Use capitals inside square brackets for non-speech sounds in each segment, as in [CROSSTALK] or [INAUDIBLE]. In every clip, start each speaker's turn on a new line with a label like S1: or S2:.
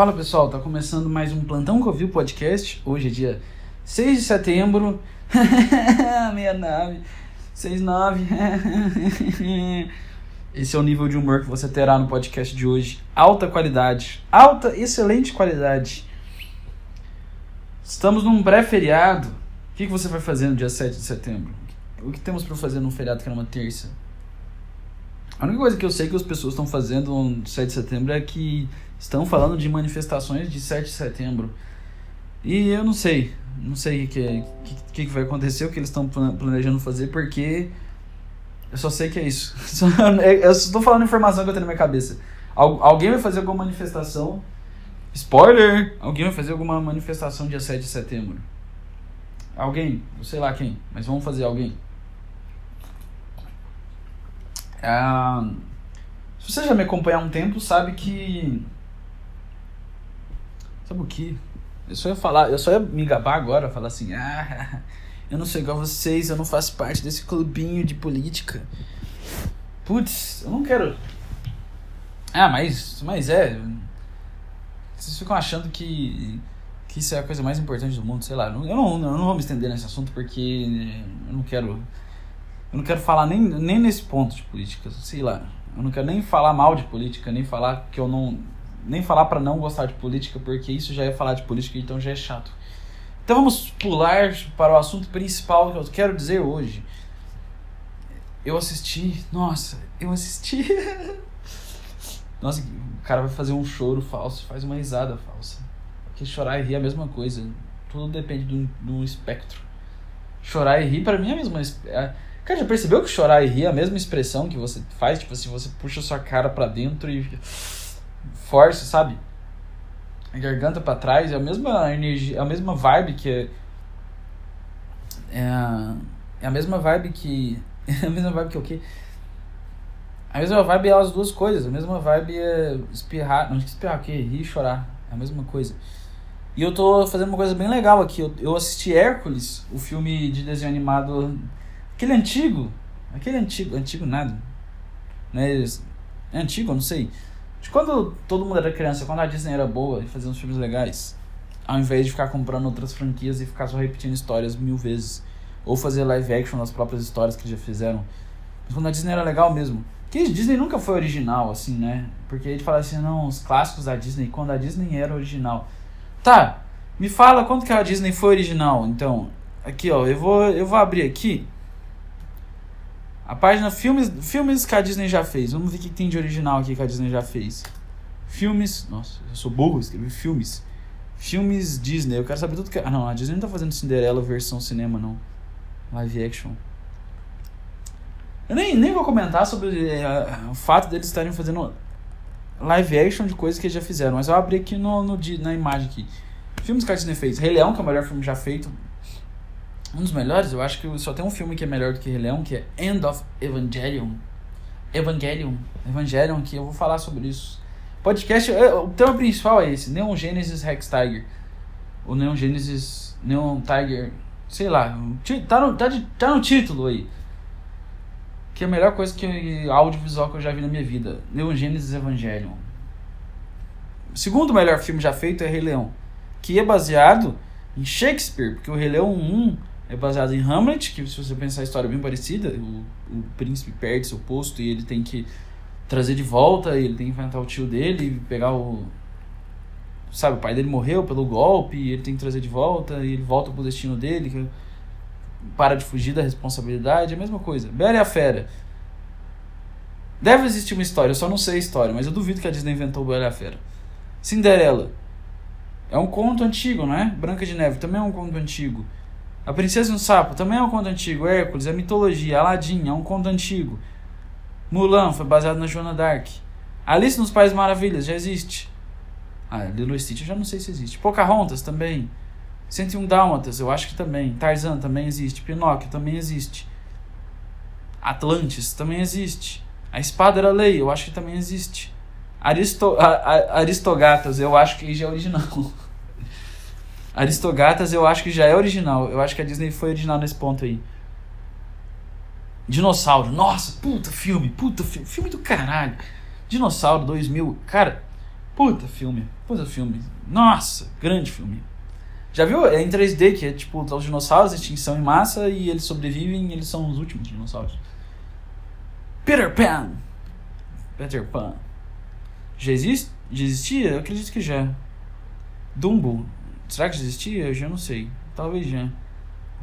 S1: Fala pessoal, tá começando mais um Plantão o podcast. Hoje é dia 6 de setembro. [LAUGHS] 69. 69. [LAUGHS] Esse é o nível de humor que você terá no podcast de hoje. Alta qualidade. Alta, excelente qualidade. Estamos num pré-feriado. O que, que você vai fazer no dia 7 de setembro? O que temos para fazer num feriado que é uma terça? A única coisa que eu sei que as pessoas estão fazendo no 7 de setembro é que estão falando de manifestações de 7 de setembro. E eu não sei, não sei o que, que, que vai acontecer, o que eles estão planejando fazer, porque eu só sei que é isso. [LAUGHS] Eu estou falando informação que eu tenho na minha cabeça. Alguém vai fazer alguma manifestação. Spoiler! Alguém vai fazer alguma manifestação dia 7 de setembro. Alguém, sei lá quem, mas vamos fazer alguém. Ah, se você já me acompanha há um tempo, sabe que. Sabe o que? Eu só ia falar, eu só ia me gabar agora, falar assim, ah, eu não sou igual a vocês, eu não faço parte desse clubinho de política. Putz, eu não quero. Ah, mas, mas é. Vocês ficam achando que, que isso é a coisa mais importante do mundo, sei lá. Eu não, eu não vou me estender nesse assunto porque eu não quero eu não quero falar nem, nem nesse ponto de política, sei lá. Eu não quero nem falar mal de política, nem falar que eu não. Nem falar para não gostar de política, porque isso já é falar de política, então já é chato. Então vamos pular para o assunto principal que eu quero dizer hoje. Eu assisti. Nossa, eu assisti. [LAUGHS] nossa, o cara vai fazer um choro falso, faz uma risada falsa. Porque chorar e rir é a mesma coisa. Tudo depende de um, de um espectro. Chorar e rir, para mim, é a mesma. É, Cara, já percebeu que chorar e rir é a mesma expressão que você faz? Tipo assim, você puxa sua cara para dentro e força, sabe? A garganta para trás, é a mesma energia, é a mesma vibe que é, é a, é mesma vibe que [LAUGHS] é a mesma vibe que o quê? A mesma vibe é as duas coisas, a mesma vibe é espirrar, não espirrar o quê? Rir e chorar, é a mesma coisa. E eu tô fazendo uma coisa bem legal aqui, eu, eu assisti Hércules, o filme de desenho animado Aquele antigo, aquele antigo, antigo nada, né? É antigo, eu não sei. De quando todo mundo era criança, quando a Disney era boa e fazia uns filmes legais, ao invés de ficar comprando outras franquias e ficar só repetindo histórias mil vezes, ou fazer live action das próprias histórias que já fizeram. Mas quando a Disney era legal mesmo. Que Disney nunca foi original, assim, né? Porque a gente fala assim, não, os clássicos da Disney, quando a Disney era original. Tá, me fala quando que a Disney foi original, então. Aqui, ó, eu vou, eu vou abrir aqui a página filmes, filmes que a Disney já fez. Vamos ver o que tem de original aqui que a Disney já fez. Filmes. Nossa, eu sou burro, escrevi filmes. Filmes Disney. Eu quero saber tudo que. Ah, não, a Disney não tá fazendo Cinderela versão cinema, não. Live action. Eu nem, nem vou comentar sobre é, o fato deles estarem fazendo live action de coisas que eles já fizeram. Mas eu abri aqui no, no, na imagem aqui. Filmes que a Disney fez. Rei Leão, que é o melhor filme já feito um dos melhores, eu acho que só tem um filme que é melhor do que Rei Leão, que é End of Evangelion. Evangelion. Evangelion, que eu vou falar sobre isso. Podcast, é, o tema principal é esse, Neon Genesis Rex Tiger. O Neon Genesis, Neon Tiger, sei lá, tá no, tá, de, tá no título aí. Que é a melhor coisa que audiovisual que eu já vi na minha vida. Neon Genesis Evangelion. O segundo melhor filme já feito é Rei Leão. Que é baseado em Shakespeare, porque o Rei Leão 1 é baseado em Hamlet, que se você pensar a história é bem parecida, o, o príncipe perde seu posto e ele tem que trazer de volta, ele tem que enfrentar o tio dele pegar o sabe, o pai dele morreu pelo golpe, e ele tem que trazer de volta, e ele volta pro destino dele, que para de fugir da responsabilidade, é a mesma coisa. Bela e a Fera. Deve existir uma história, eu só não sei a história, mas eu duvido que a Disney inventou Bela e a Fera. Cinderela. É um conto antigo, não é? Branca de Neve também é um conto antigo. A Princesa e o Sapo também é um conto antigo. Hércules é mitologia. Aladdin é um conto antigo. Mulan foi baseado na Joana Dark. Alice nos Países Maravilhas já existe. Ah, Lilo Stitch eu já não sei se existe. Pocahontas também. 101 Dálmatas eu acho que também. Tarzan também existe. Pinóquio também existe. Atlantis também existe. A Espada era Lei eu acho que também existe. Aristo, a, a, Aristogatas eu acho que já é original. [LAUGHS] Aristogatas eu acho que já é original. Eu acho que a Disney foi original nesse ponto aí. Dinossauro. Nossa, puta filme. Puta filme. Filme do caralho. Dinossauro 2000. Cara, Puta filme. Puta filme. Nossa, grande filme. Já viu? É em 3D, que é tipo os dinossauros, extinção em massa, e eles sobrevivem e eles são os últimos dinossauros. Peter Pan. Peter Pan. Já, existe, já existia? Eu acredito que já. Dumbo. Será que já existia? Eu já não sei. Talvez já.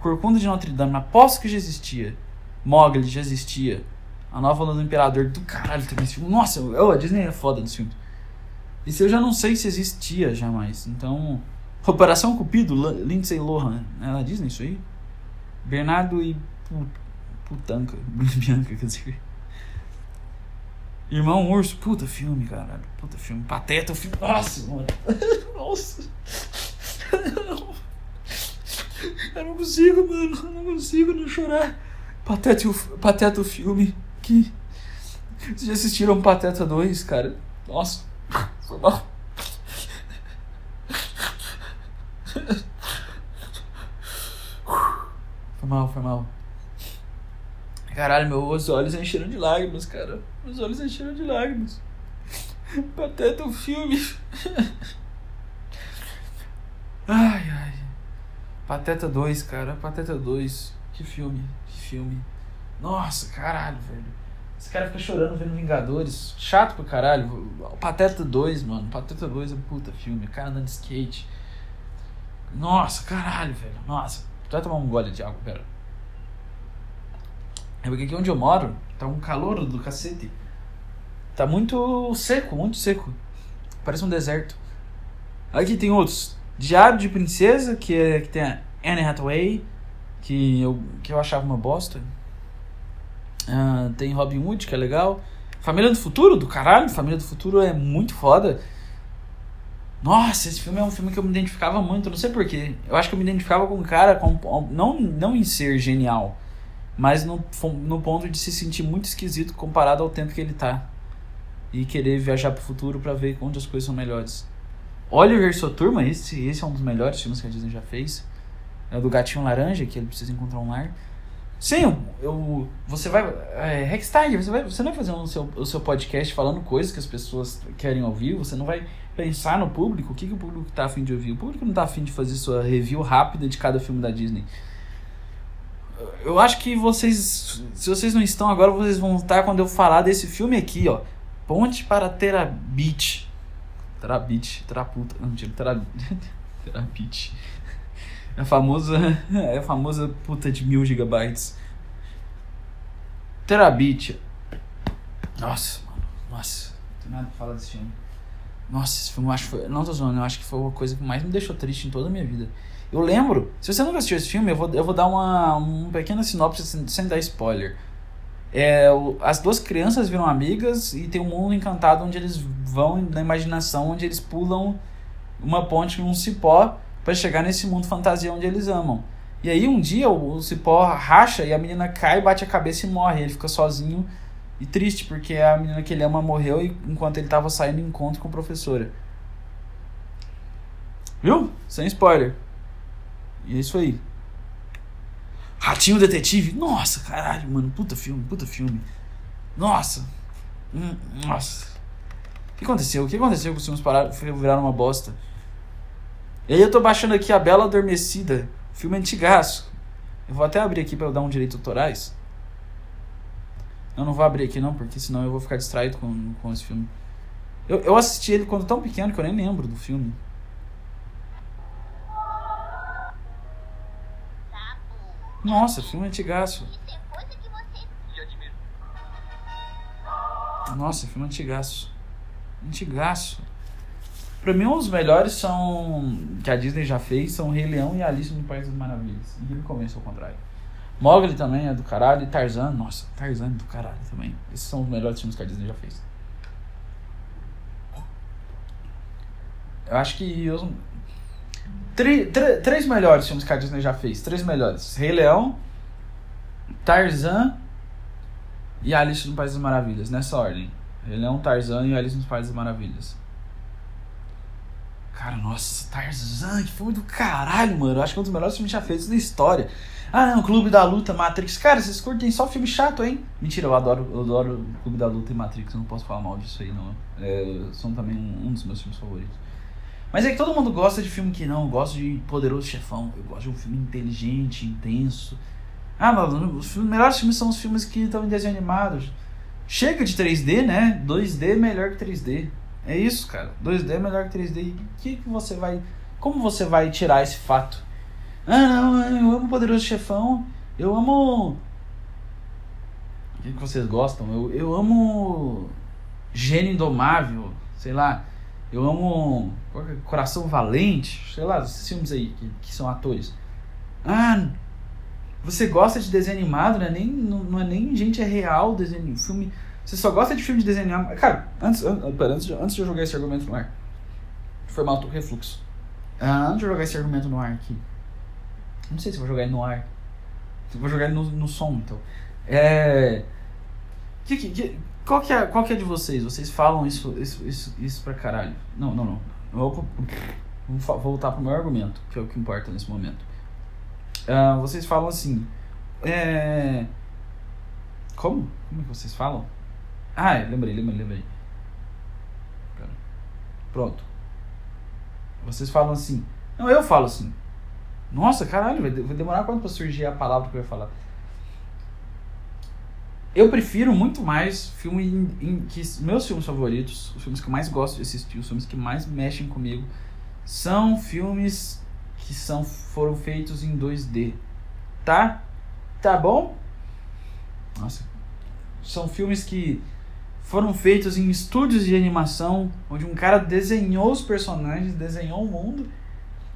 S1: Corcunda de Notre Dame. Aposto que já existia. Mogli já existia. A nova Lua do Imperador. Do caralho também esse filme. Nossa, eu, a Disney é foda dos filmes. Isso eu já não sei se existia jamais. Então. Operação Cupido, Lindsay Lohan. É na Disney isso aí? Bernardo e Putanca. [LAUGHS] Bianca, quer dizer. Irmão Urso, puta filme, caralho. Puta filme. Pateta, o filme. Nossa, mano. [LAUGHS] Nossa. Eu não consigo, mano. Eu não consigo não chorar. Pateta, Pateta o filme. Que. Vocês já assistiram Pateta 2, cara? Nossa. Foi mal. Foi mal, foi mal. Caralho, meus olhos encheram de lágrimas, cara. Meus olhos encheram de lágrimas. Pateta o filme. [LAUGHS] Ai, ai. Pateta 2, cara. Pateta 2. Que filme. Que filme. Nossa, caralho, velho. Esse cara fica chorando vendo Vingadores. Chato pra caralho. Pateta 2, mano. Pateta 2 é um puta filme. O cara andando de skate. Nossa, caralho, velho. Nossa. Vai tomar um gole de água, pera. É porque aqui onde eu moro tá um calor do cacete. Tá muito seco, muito seco. Parece um deserto. Aqui tem outros. Diário de Princesa, que, é, que tem a Anne Hathaway, que eu, que eu achava uma bosta. Uh, tem Robin Hood, que é legal. Família do Futuro, do caralho. Família do Futuro é muito foda. Nossa, esse filme é um filme que eu me identificava muito, não sei porquê. Eu acho que eu me identificava com um cara, com, não, não em ser genial, mas no, no ponto de se sentir muito esquisito comparado ao tempo que ele tá. E querer viajar pro futuro para ver onde as coisas são melhores. Oliver sua turma, esse, esse é um dos melhores filmes que a Disney já fez. É o do Gatinho Laranja, que ele precisa encontrar um lar. Sim, eu, você vai. É, você, vai, você não vai fazer o seu, o seu podcast falando coisas que as pessoas querem ouvir, você não vai pensar no público, o que, que o público está afim de ouvir. O público não está afim de fazer sua review rápida de cada filme da Disney. Eu acho que vocês. Se vocês não estão agora, vocês vão estar quando eu falar desse filme aqui, ó. Ponte para Terabit. Terabit, Teraputa. Não, mentira, Terabit. [LAUGHS] É a famosa. [LAUGHS] É a famosa puta de mil gigabytes. Terabit. Nossa, mano. Nossa. Não tem nada pra falar desse filme. Nossa, esse filme eu acho que foi. Não tô zoando, eu acho que foi a coisa que mais me deixou triste em toda a minha vida. Eu lembro, se você nunca assistiu esse filme, eu vou, eu vou dar uma, uma pequena sinopse sem, sem dar spoiler. É, as duas crianças viram amigas e tem um mundo encantado onde eles vão na imaginação, onde eles pulam uma ponte um cipó para chegar nesse mundo fantasia onde eles amam. E aí um dia o, o cipó racha e a menina cai, bate a cabeça e morre. Ele fica sozinho e triste, porque a menina que ele ama morreu enquanto ele estava saindo em encontro com a professora. Viu? Sem spoiler. E é isso aí. Ratinho Detetive. Nossa, caralho, mano. Puta filme, puta filme. Nossa. Hum, nossa. O que aconteceu? O que aconteceu com os filmes pararam, viraram uma bosta? E aí eu tô baixando aqui a Bela Adormecida. Filme antigaço. Eu vou até abrir aqui para eu dar um direito autorais. Eu não vou abrir aqui não, porque senão eu vou ficar distraído com, com esse filme. Eu, eu assisti ele quando tão pequeno que eu nem lembro do filme. Nossa, filme antigaço. Nossa, filme antigaço. Antigaço. Pra mim, um dos melhores são. que a Disney já fez são Rei Leão e Alice no País das Maravilhas. Ninguém me convence ao contrário. Mogli também é do caralho. E Tarzan, nossa, Tarzan é do caralho também. Esses são os melhores filmes que a Disney já fez. Eu acho que os, três melhores filmes que a Disney já fez. Três melhores. Rei Leão, Tarzan e Alice no País das Maravilhas. Nessa ordem. Rei Leão, Tarzan e Alice no País das Maravilhas. Cara, nossa, Tarzan, que filme do caralho, mano. Eu acho que é um dos melhores filmes já feitos na história. Ah, não, Clube da Luta, Matrix. Cara, vocês curtem só filme chato, hein? Mentira, eu adoro, eu adoro Clube da Luta e Matrix. Eu não posso falar mal disso aí, não. É, são também um, um dos meus filmes favoritos. Mas é que todo mundo gosta de filme que não. Eu gosto de Poderoso Chefão. Eu gosto de um filme inteligente, intenso. Ah, mano, os melhores filmes são os filmes que estão em desenho animado. Chega de 3D, né? 2D é melhor que 3D. É isso, cara. 2D é melhor que 3D. E que, que você vai. Como você vai tirar esse fato? Ah, não, eu amo Poderoso Chefão. Eu amo. O que, que vocês gostam? Eu, eu amo. Gênio Indomável. Sei lá. Eu amo. Coração Valente. Sei lá, esses filmes aí que, que são atores. Ah, você gosta de desenho animado, né? Nem, não, não é nem gente é real desenho. Filme você só gosta de filme de desenho animado. Cara, antes, antes, de, antes de eu jogar esse argumento no ar, foi mal o refluxo. Ah, antes de eu jogar esse argumento no ar aqui, não sei se vou jogar ele no ar. Vou jogar ele no, no som, então. É. Que, que, que, qual, que é, qual que é de vocês? Vocês falam isso, isso, isso, isso pra caralho. Não, não, não. Vou, voltar pro meu argumento, que é o que importa nesse momento. Uh, vocês falam assim. É. Como? Como é que vocês falam? Ah, é, lembrei, lembrei, lembrei. Pronto. Vocês falam assim. Não, eu falo assim. Nossa, caralho, vai demorar quanto pra surgir a palavra que eu ia falar? Eu prefiro muito mais filme em, em, que meus filmes favoritos, os filmes que eu mais gosto de assistir, os filmes que mais mexem comigo, são filmes que são foram feitos em 2D. Tá? Tá bom? Nossa. São filmes que foram feitos em estúdios de animação, onde um cara desenhou os personagens, desenhou o mundo.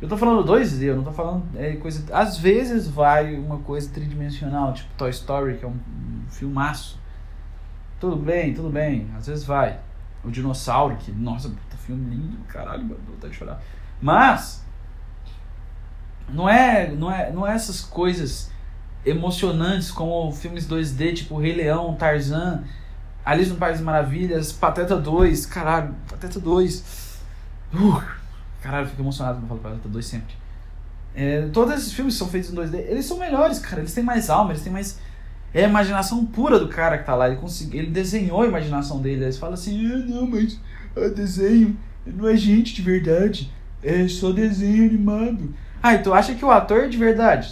S1: Eu tô falando 2D, eu não tô falando é, coisa. Às vezes vai uma coisa tridimensional, tipo Toy Story, que é um, um filmaço. Tudo bem, tudo bem, às vezes vai. O Dinossauro, que, nossa, puta filme lindo, caralho, vou vontade de chorar. Mas, não é, não é, não é essas coisas emocionantes como filmes 2D, tipo Rei Leão, Tarzan, Alice no País das Maravilhas, Pateta 2, caralho, Pateta 2. Uh, caralho, eu fico emocionado quando falo Pateta 2 sempre. É, todos esses filmes são feitos em 2D, eles são melhores, cara. Eles têm mais alma, eles têm mais. É a imaginação pura do cara que tá lá. Ele, consegui, ele desenhou a imaginação dele. Eles falam assim: ah, não, mas é desenho não é gente de verdade. É só desenho animado. Ah, então acha que o ator é de verdade?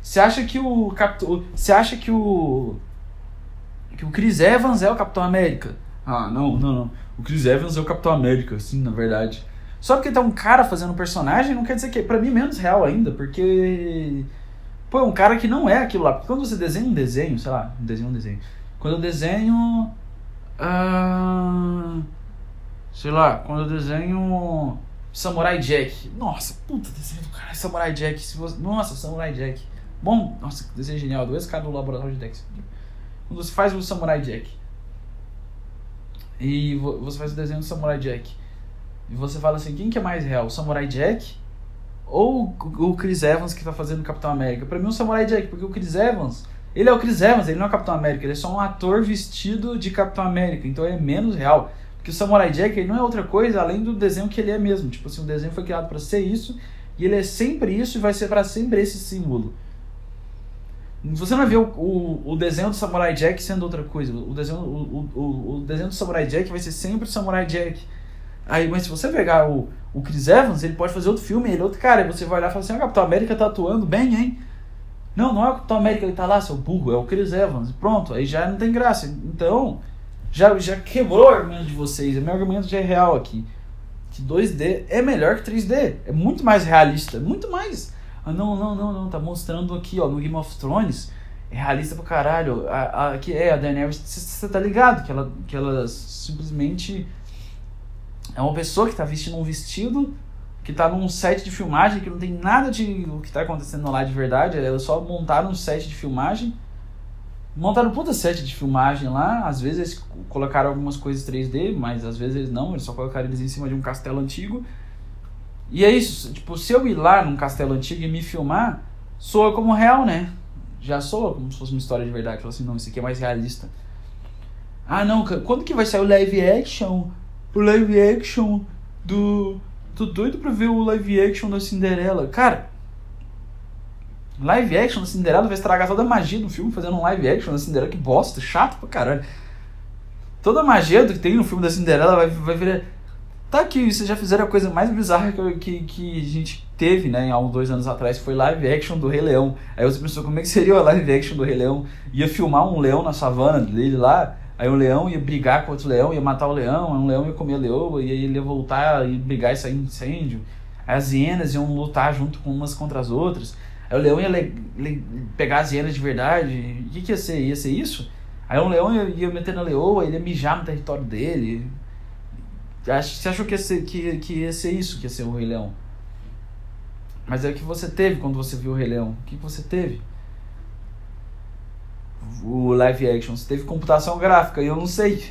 S1: Você acha que o. Você acha que o que o Chris Evans é o Capitão América. Ah, não, não, não. O Chris Evans é o Capitão América, sim, na verdade. Só porque tá um cara fazendo um personagem não quer dizer que. Pra mim, menos real ainda, porque. Pô, é um cara que não é aquilo lá. Porque quando você desenha um desenho, sei lá, um desenho, um desenho. Quando eu desenho. Ah, sei lá, quando eu desenho. Samurai Jack. Nossa, puta, desenho do cara, Samurai Jack. Se você, nossa, Samurai Jack. Bom, nossa, desenho genial. Dois caras do laboratório de Dex quando você faz o Samurai Jack e você faz o desenho do Samurai Jack e você fala assim, quem que é mais real, o Samurai Jack ou o Chris Evans que está fazendo Capitão América? Para mim o Samurai Jack, porque o Chris Evans, ele é o Chris Evans, ele não é o Capitão América, ele é só um ator vestido de Capitão América, então é menos real. Porque o Samurai Jack ele não é outra coisa além do desenho que ele é mesmo. Tipo assim, o desenho foi criado para ser isso e ele é sempre isso e vai ser para sempre esse símbolo. Você não ver o, o, o, desenho do Samurai Jack sendo outra coisa. O desenho, o, o, o desenho do Samurai Jack vai ser sempre o Samurai Jack. Aí, mas se você pegar o, o Chris Evans, ele pode fazer outro filme, ele é outro cara. Aí você vai olhar e falar assim: ah, o Capitão América tá atuando bem, hein? Não, não é o Capitão América, ele tá lá, seu burro, é o Chris Evans. Pronto, aí já não tem graça. Então, já, já quebrou o argumento de vocês. Meu argumento já é real aqui. Que 2D é melhor que 3D. É muito mais realista, muito mais. Ah, não, não, não, não, tá mostrando aqui, ó, no Game of Thrones, é realista pra caralho. A, a, que é, a Daenerys, você tá ligado que ela, que ela simplesmente é uma pessoa que tá vestindo um vestido que tá num set de filmagem que não tem nada de o que tá acontecendo lá de verdade. Elas só montaram um set de filmagem. Montaram um puta set de filmagem lá. Às vezes eles colocaram algumas coisas 3D, mas às vezes eles não. Eles só colocaram eles em cima de um castelo antigo. E é isso, tipo, se eu ir lá num castelo antigo e me filmar, soa como real, né? Já soa como se fosse uma história de verdade. Fala assim, não, isso aqui é mais realista. Ah, não, quando que vai sair o live action? O live action do, tô doido pra ver o live action da Cinderela. Cara, live action da Cinderela vai estragar toda a magia do filme fazendo um live action da Cinderela. Que bosta, chato pra caralho. Toda a magia que tem no filme da Cinderela vai, vai virar. Tá aqui, vocês já fizeram a coisa mais bizarra que, que, que a gente teve, né, há uns dois anos atrás, foi live action do Rei Leão. Aí você pensou, como é que seria a live action do Rei Leão? Ia filmar um leão na savana dele lá, aí o leão ia brigar com outro leão, ia matar o leão, aí um leão ia comer a leoa, e aí ele ia voltar e brigar e sair incêndio. Aí as hienas iam lutar junto com umas contra as outras. Aí o leão ia le, le, pegar as hienas de verdade. O que, que ia ser? Ia ser isso? Aí um leão ia, ia meter na leoa, ele ia mijar no território dele. Você achou que ia, ser, que, que ia ser isso, que ia ser o Rei Leão? Mas é o que você teve quando você viu o Rei Leão. O que você teve? O live action. Você teve computação gráfica e eu não sei.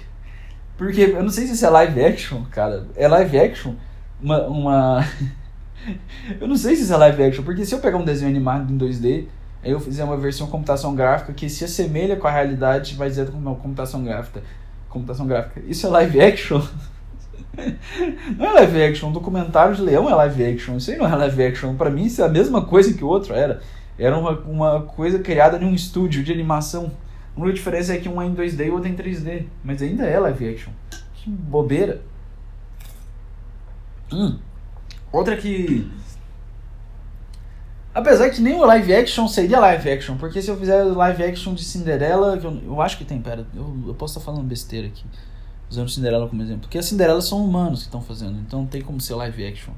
S1: Porque eu não sei se isso é live action, cara. É live action? Uma. uma... [LAUGHS] eu não sei se isso é live action. Porque se eu pegar um desenho animado em 2D, aí eu fizer uma versão computação gráfica que se assemelha com a realidade, vai dizer como computação gráfica. Computação gráfica. Isso é live action? [LAUGHS] Não é live action, um documentário de leão é live action. Isso aí não é live action. Pra mim, isso é a mesma coisa que o outro era. Era uma, uma coisa criada em um estúdio de animação. A única diferença é que um é em 2D e o outro é em 3D. Mas ainda é live action. Que bobeira. Hum. Outra que. Apesar que nem o live action seria live action, porque se eu fizer live action de Cinderela, que eu, eu acho que tem, pera, eu, eu posso estar falando besteira aqui usando Cinderela como exemplo. Porque as Cinderelas são humanos que estão fazendo, então não tem como ser live action.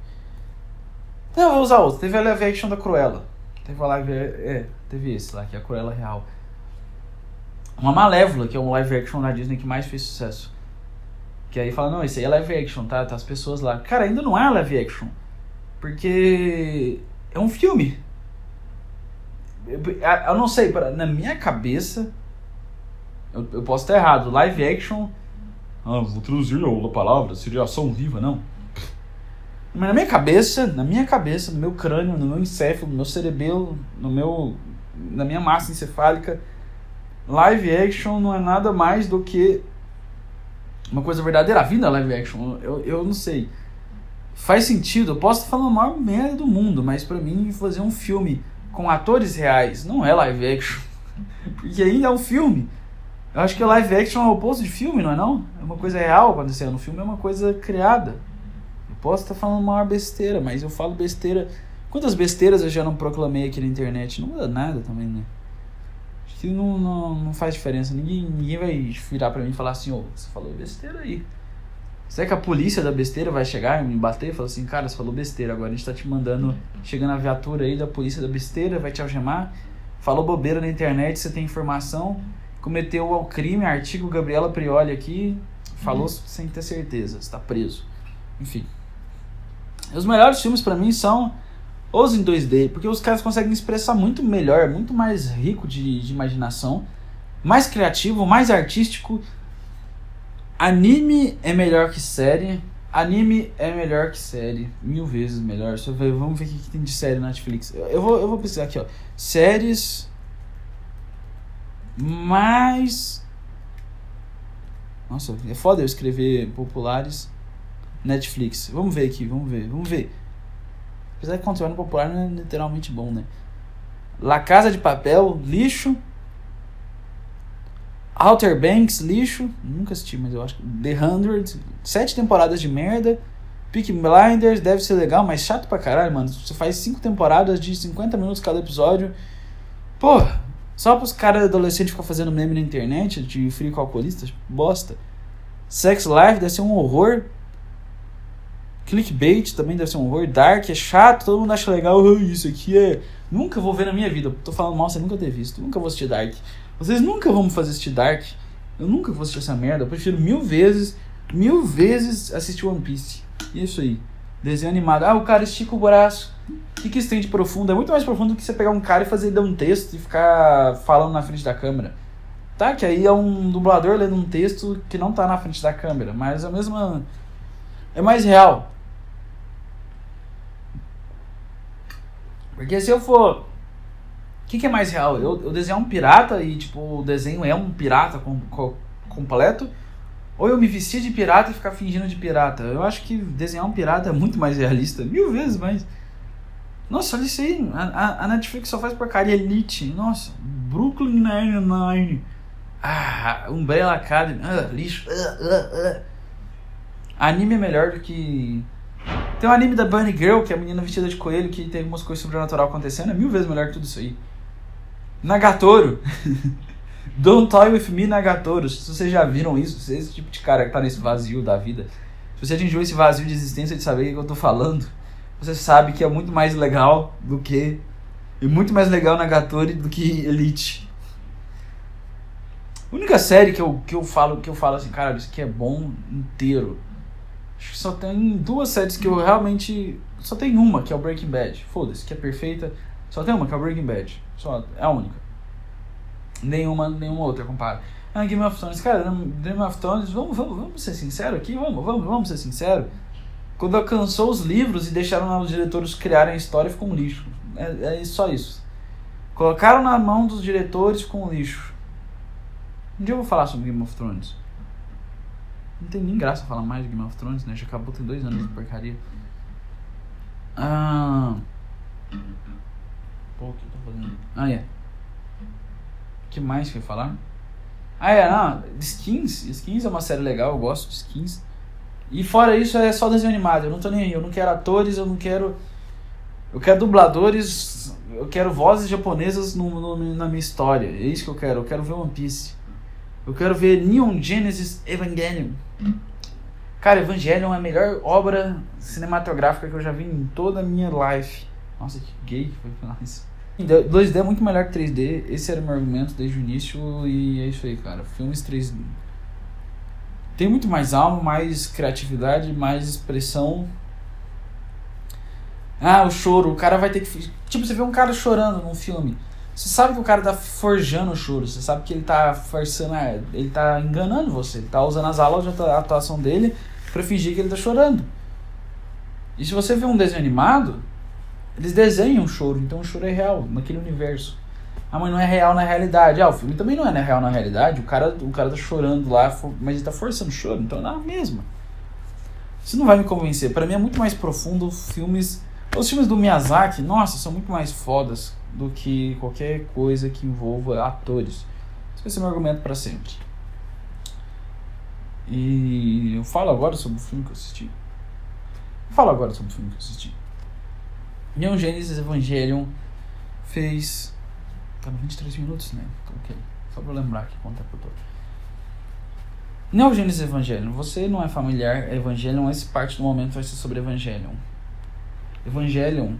S1: Não, vou usar outro. Teve a live action da Cruella. Teve a live. É, teve esse lá, que é a Cruella Real. Uma Malévola, que é um live action da Disney que mais fez sucesso. Que aí fala, não, esse aí é live action, tá? Tá as pessoas lá. Cara, ainda não é live action. Porque é um filme. Eu, eu não sei, na minha cabeça, eu, eu posso estar errado. Live action ah, vou traduzir a palavra, seria ação viva, não. Mas na minha cabeça, na minha cabeça, no meu crânio, no meu encéfalo, no meu cerebelo, no meu, na minha massa encefálica, live action não é nada mais do que uma coisa verdadeira. A vida é live action, eu, eu não sei. Faz sentido, eu posso estar falando a maior merda do mundo, mas para mim fazer um filme com atores reais não é live action. Porque [LAUGHS] ainda é um filme. Eu acho que live action é o oposto de filme, não é não? É uma coisa real acontecendo. No filme é uma coisa criada. Posso estar falando uma maior besteira, mas eu falo besteira. Quantas besteiras eu já não proclamei aqui na internet? Não muda nada também, né? Acho que não, não, não faz diferença. Ninguém, ninguém vai virar pra mim e falar assim, ô, oh, você falou besteira aí. Será que a polícia da besteira vai chegar e me bater e falar assim, cara, você falou besteira, agora a gente tá te mandando, chegando a viatura aí da polícia da besteira, vai te algemar, falou bobeira na internet, você tem informação, cometeu o crime, artigo Gabriela Prioli aqui, falou uhum. sem ter certeza, está preso. Enfim. Os melhores filmes para mim são os em 2D, porque os caras conseguem expressar muito melhor, muito mais rico de, de imaginação, mais criativo, mais artístico. Anime é melhor que série. Anime é melhor que série. Mil vezes melhor. Ver, vamos ver o que tem de série na Netflix. Eu vou, eu vou pesquisar aqui, ó. Séries mas. Nossa, é foda eu escrever populares Netflix. Vamos ver aqui, vamos ver, vamos ver. Apesar que conteúdo popular não é literalmente bom, né? La Casa de Papel, lixo. Outer Banks, lixo. Nunca assisti, mas eu acho que. The Hundred, sete temporadas de merda. Peak Blinders deve ser legal, mas chato pra caralho, mano. Você faz cinco temporadas de 50 minutos cada episódio. Porra, só pros caras adolescentes ficar fazendo meme na internet de frio alcoolista, bosta. Sex Life deve ser um horror. Clickbait também deve ser um horror. Dark é chato, todo mundo acha legal. Isso aqui é. Nunca vou ver na minha vida. Tô falando mal, você nunca ter visto. Nunca vou assistir Dark. Vocês nunca vão fazer assistir Dark. Eu nunca vou assistir essa merda. Eu prefiro mil vezes, mil vezes assistir One Piece. Isso aí. Desenho animado. Ah, o cara estica o braço. O que, que estende profundo? É muito mais profundo do que você pegar um cara e fazer dar um texto e ficar falando na frente da câmera. Tá, que aí é um dublador lendo um texto que não tá na frente da câmera, mas é a mesma. É mais real. Porque se eu for. O que, que é mais real? Eu, eu desenhar um pirata e, tipo, o desenho é um pirata com, com, completo? Ou eu me vestir de pirata e ficar fingindo de pirata. Eu acho que desenhar um pirata é muito mais realista. Mil vezes mais. Nossa, olha isso aí. A, a Netflix só faz porcaria Elite. Nossa, Brooklyn Nine-Nine. Ah, Umbrella Academy. Ah, lixo. Ah, ah, ah. Anime é melhor do que. Tem um anime da Bunny Girl, que é a menina vestida de coelho, que tem algumas coisas sobrenatural acontecendo. É mil vezes melhor que tudo isso aí. Nagatoro. [LAUGHS] Don't Toy With Me Nagatoro. Se vocês já viram isso, se esse tipo de cara que tá nesse vazio da vida, se você atingiu esse vazio de existência de saber o que eu tô falando, você sabe que é muito mais legal do que. E muito mais legal Nagatoro do que Elite. A única série que eu, que eu falo que eu falo assim, cara, isso aqui é bom inteiro. Acho que só tem duas séries que eu realmente. Só tem uma, que é o Breaking Bad. Foda-se, que é perfeita. Só tem uma, que é o Breaking Bad. Só, é a única. Nenhuma, nenhuma outra compara. Ah, Game of Thrones, cara, Game of Thrones, vamos, vamos, vamos ser sinceros aqui, vamos, vamos, vamos ser sinceros. Quando alcançou os livros e deixaram os diretores criarem a história, ficou um lixo. É, é só isso. Colocaram na mão dos diretores, ficou um lixo. Um dia eu vou falar sobre Game of Thrones. Não tem nem graça falar mais de Game of Thrones, né? Já acabou tem dois anos de porcaria. Ah. Pô, o que eu tô fazendo? Ah, é que mais que eu ia falar? Ah, é, não, Skins. Skins é uma série legal, eu gosto de Skins. E fora isso, é só desenho animado. Eu não tô nem aí. Eu não quero atores, eu não quero. Eu quero dubladores, eu quero vozes japonesas no, no, na minha história. É isso que eu quero. Eu quero ver One Piece. Eu quero ver Neon Genesis Evangelion. Cara, Evangelion é a melhor obra cinematográfica que eu já vi em toda a minha life. Nossa, que gay que foi falar isso. 2D é muito melhor que 3D. Esse era o meu argumento desde o início e é isso aí, cara. Filmes 3D tem muito mais alma, mais criatividade, mais expressão. Ah, o choro, o cara vai ter que. Tipo, você vê um cara chorando num filme. Você sabe que o cara tá forjando o choro, você sabe que ele tá forçando, ele tá enganando você, ele tá usando as aulas de atuação dele para fingir que ele tá chorando. E se você vê um desenho animado, eles desenham o choro, então o choro é real naquele universo. Ah, mas não é real na realidade. Ah, o filme também não é real na realidade. O cara, o cara tá chorando lá, mas ele tá forçando o choro, então é na mesma. Isso não vai me convencer. Para mim é muito mais profundo filmes. Os filmes do Miyazaki, nossa, são muito mais fodas do que qualquer coisa que envolva atores. Esse ser meu argumento para sempre. E eu falo agora sobre o filme que eu assisti. Eu falo agora sobre o filme que eu assisti. Neon Genesis Evangelion fez. Tá no 23 minutos, né? Então, ok. Só pra lembrar aqui quanto tempo eu tô. Neon Genesis Evangelion. Você não é familiar, Evangelion, essa parte do momento vai ser sobre Evangelion. Evangelion.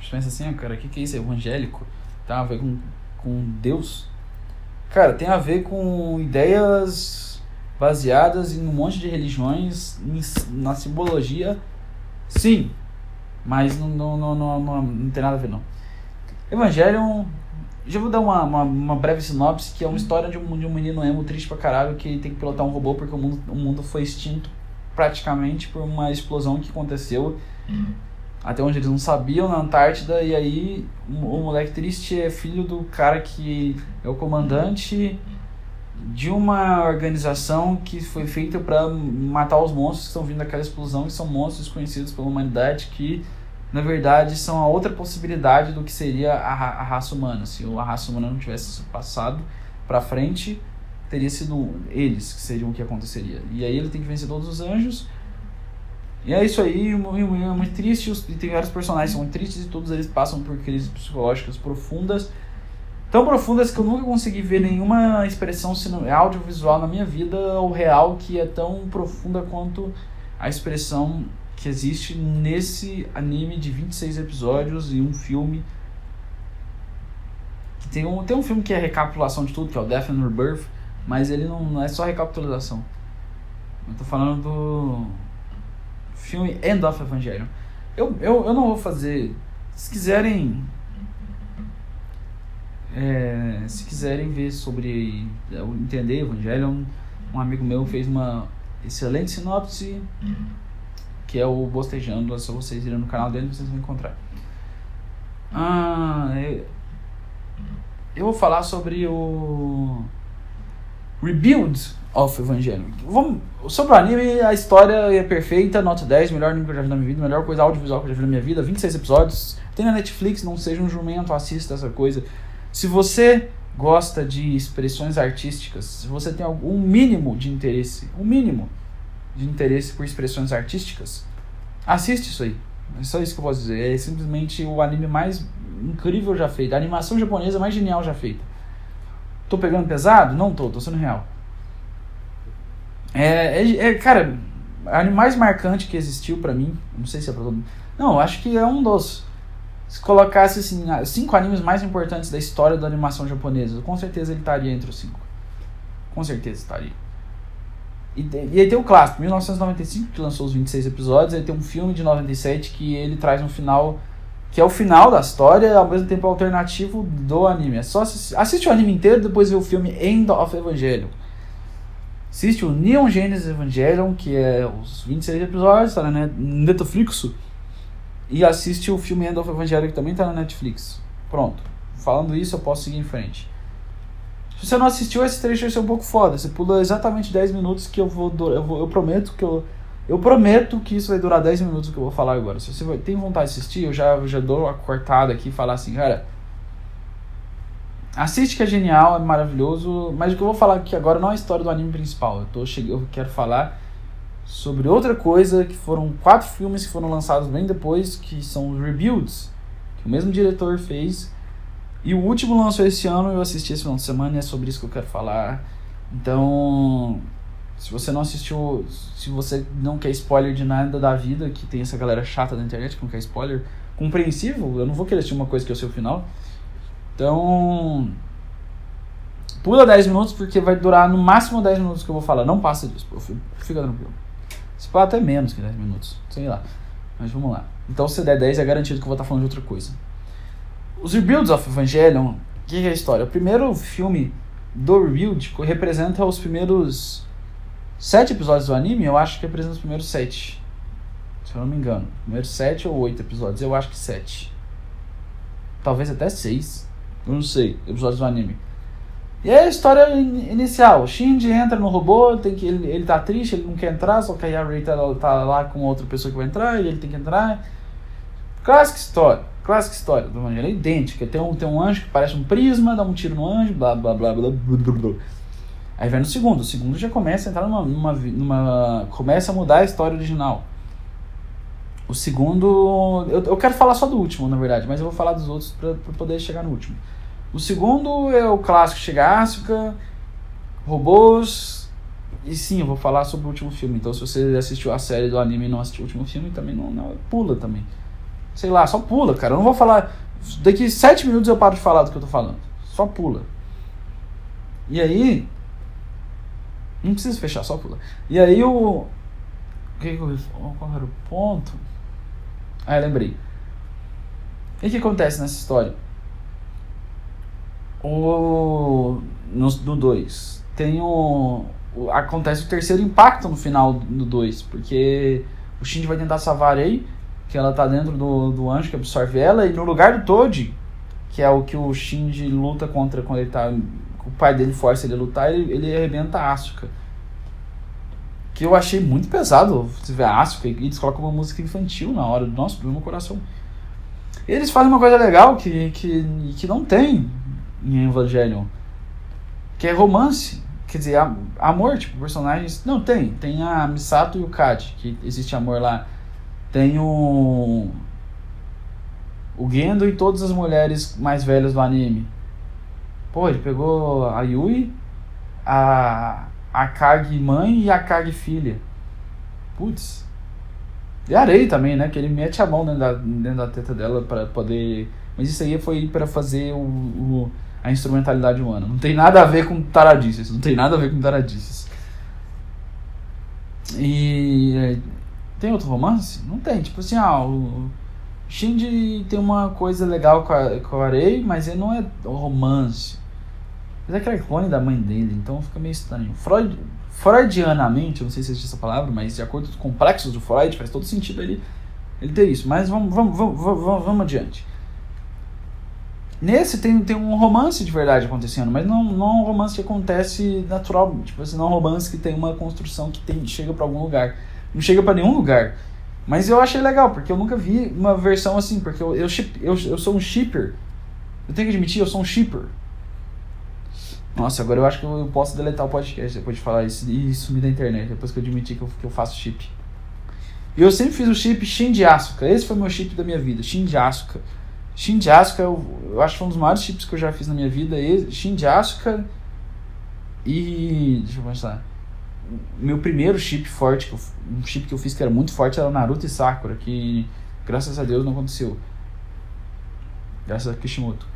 S1: Você pensa assim, ah, cara, o que, que é isso? Evangélico? Tem a ver com, com Deus? Cara, tem a ver com ideias baseadas em um monte de religiões, na simbologia. Sim, mas não, não, não, não, não, não tem nada a ver, não. Evangelion. Já vou dar uma, uma, uma, breve sinopse, que é uma história de um, de um menino emo triste pra caralho que tem que pilotar um robô porque o mundo, o mundo foi extinto praticamente por uma explosão que aconteceu até onde eles não sabiam na Antártida e aí o, moleque triste é filho do cara que é o comandante de uma organização que foi feita para matar os monstros que estão vindo daquela explosão, que são monstros conhecidos pela humanidade que na verdade são a outra possibilidade do que seria a, a raça humana. Se a raça humana não tivesse passado para frente, teria sido eles que seriam o que aconteceria. E aí ele tem que vencer todos os anjos. E é isso aí, é muito triste. E tem vários personagens que são muito tristes e todos eles passam por crises psicológicas profundas tão profundas que eu nunca consegui ver nenhuma expressão audiovisual na minha vida ou real que é tão profunda quanto a expressão que existe nesse anime de 26 episódios e um filme que tem um, tem um filme que é recapitulação de tudo, que é o Death and Rebirth, mas ele não, não é só recapitulação. Eu tô falando do filme End of Evangelion. Eu, eu, eu não vou fazer. Se quiserem é, se quiserem ver sobre é, entender Evangelho, um amigo meu fez uma excelente sinopse, que é o Bostejando. É só vocês irem no canal dele vocês vão encontrar. Ah, eu, eu vou falar sobre o Rebuild of Evangelion. Vamos, sobre o anime, a história é perfeita, nota 10, melhor anime que eu já vi na minha vida, melhor coisa audiovisual que eu já vi na minha vida, 26 episódios. Tem na Netflix, não seja um jumento, assista essa coisa. Se você gosta de expressões artísticas, se você tem algum mínimo de interesse, um mínimo de interesse por expressões artísticas, assiste isso aí. É só isso que eu posso dizer. É simplesmente o anime mais incrível já feito. A animação japonesa mais genial já feita. Tô pegando pesado? Não tô, tô sendo real. É, é, é cara, mais marcante que existiu para mim, não sei se é pra todo mundo. Não, acho que é um dos. Se colocasse assim, cinco animes mais importantes da história da animação japonesa, com certeza ele estaria entre os cinco. Com certeza estaria. E, e aí tem o clássico, 1995, que lançou os 26 episódios, aí tem um filme de 97 que ele traz um final que é o final da história, ao mesmo tempo alternativo do anime. É só assistir, assiste o anime inteiro, depois vê o filme End of Evangelion. Assiste o Neon Genesis Evangelion, que é os 26 episódios, tá na Netflix. E assiste o filme End of Evangelion, que também tá na Netflix. Pronto. Falando isso, eu posso seguir em frente. Se você não assistiu, esse trecho vai ser um pouco foda. Você pula exatamente 10 minutos que eu vou. Eu, vou, eu prometo que eu. Eu prometo que isso vai durar 10 minutos que eu vou falar agora. Se você tem vontade de assistir, eu já, eu já dou uma cortada aqui e falar assim, cara. Assiste que é genial, é maravilhoso. Mas o que eu vou falar aqui agora não é a história do anime principal. Eu, tô, eu quero falar sobre outra coisa que foram quatro filmes que foram lançados bem depois, que são os Rebuilds, que o mesmo diretor fez e o último lançou esse ano, eu assisti esse final de semana e é sobre isso que eu quero falar. Então, se você não assistiu, se você não quer spoiler de nada da vida, que tem essa galera chata da internet que não quer spoiler, compreensível, eu não vou querer assistir uma coisa que é o seu final. Então, pula 10 minutos porque vai durar no máximo 10 minutos que eu vou falar. Não passa disso, fica tranquilo. Se pode até menos que 10 minutos, sei lá. Mas vamos lá. Então, se der 10, é garantido que eu vou estar falando de outra coisa. Os Rebuilds of Evangelion, o que, que é a história? O primeiro filme do Rebuild representa os primeiros sete episódios do anime, eu acho que representa os primeiros sete. Se eu não me engano. Primeiros sete ou oito episódios, eu acho que sete. Talvez até seis. Eu não sei, episódios do anime. E é a história inicial. O Shinji entra no robô, tem que, ele, ele tá triste, ele não quer entrar, só que a Rita tá lá com outra pessoa que vai entrar e ele tem que entrar. Clássica história. Clássica história do Evangelho é idêntica. Tem um, tem um anjo que parece um prisma, dá um tiro no anjo, blá blá blá blá blá blá. blá. Aí vai no segundo. O segundo já começa a entrar numa, numa, numa. Começa a mudar a história original. O segundo. Eu, eu quero falar só do último, na verdade, mas eu vou falar dos outros para poder chegar no último. O segundo é o clássico Chega Asuka, robôs. E sim, eu vou falar sobre o último filme. Então, se você assistiu a série do anime e não assistiu o último filme, também não, não pula também. Sei lá, só pula, cara. Eu não vou falar. Daqui sete minutos eu paro de falar do que eu tô falando. Só pula. E aí. Não precisa fechar, só pula. E aí o. Qual era o ponto? Ah, eu lembrei. O que acontece nessa história? O. No 2. Tem o, o. Acontece o terceiro impacto no final do 2. Porque o Shinji vai tentar salvar a Rei que ela tá dentro do, do anjo que absorve ela, e no lugar do Toad, que é o que o Shinji luta contra quando ele tá. O pai dele força ele a lutar, ele, ele arrebenta a Asuka. Que eu achei muito pesado você ver a Asuka e eles colocam uma música infantil na hora. Do meu coração. Eles fazem uma coisa legal que, que, que não tem em Evangelion. Que é romance. Quer dizer, amor, tipo, personagens. Não, tem. Tem a Misato e o Kadi, que existe amor lá tem o. O Gendo e todas as mulheres mais velhas do anime. Pô, ele pegou a Yui, a. A Kage mãe e a Kage filha. Putz. E a Arei também, né? Que ele mete a mão dentro da, dentro da teta dela para poder. Mas isso aí foi para fazer o, o, a instrumentalidade humana. Não tem nada a ver com taradices. Não tem nada a ver com taradices. E tem outro romance? Não tem. Tipo assim, ah, o Shinji tem uma coisa legal com a, com a Arei, mas ele não é romance. Mas é que é clone da mãe dele, então fica meio estranho. Freud, freudianamente, eu não sei se existe essa palavra, mas de acordo com os complexos do Freud, faz todo sentido ele, ele ter isso. Mas vamos, vamos, vamos, vamos, vamos adiante. Nesse tem, tem um romance de verdade acontecendo, mas não, não é um romance que acontece natural. Tipo assim, não é um romance que tem uma construção que tem, chega para algum lugar. Não chega para nenhum lugar. Mas eu achei legal, porque eu nunca vi uma versão assim, porque eu, eu, eu, eu sou um shipper. Eu tenho que admitir, eu sou um shipper. Nossa, agora eu acho que eu posso deletar o podcast depois de falar isso e sumir da internet, depois que eu admitir que eu, que eu faço chip. E eu sempre fiz o chip Shin de Asuka. Esse foi meu chip da minha vida, Shin de Asuka. Shin de Asuka, eu, eu acho que foi um dos maiores chips que eu já fiz na minha vida. Shin de Asuka e. Deixa eu pensar. Meu primeiro chip forte, um chip que eu fiz que era muito forte, era Naruto e Sakura, que graças a Deus não aconteceu. Graças a Kishimoto.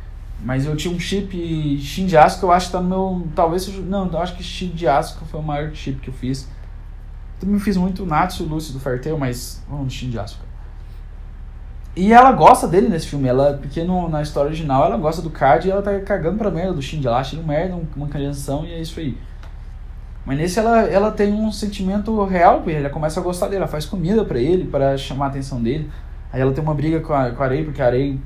S1: Mas eu tinha um chip Shin de Asuka, eu acho que tá no meu. Talvez. Não, eu acho que Shin de Asuka foi o maior chip que eu fiz. Também fiz muito Natsu Lucy do Fartale, mas vamos no Shin de Asuka. E ela gosta dele nesse filme, ela, porque no, na história original ela gosta do Card e ela tá cagando pra merda do Shinji lá, achando merda, uma crianção e é isso aí. Mas nesse ela, ela tem um sentimento real por ele, ela começa a gostar dele, ela faz comida para ele, para chamar a atenção dele. Aí ela tem uma briga com a, com a Arei, porque a Arei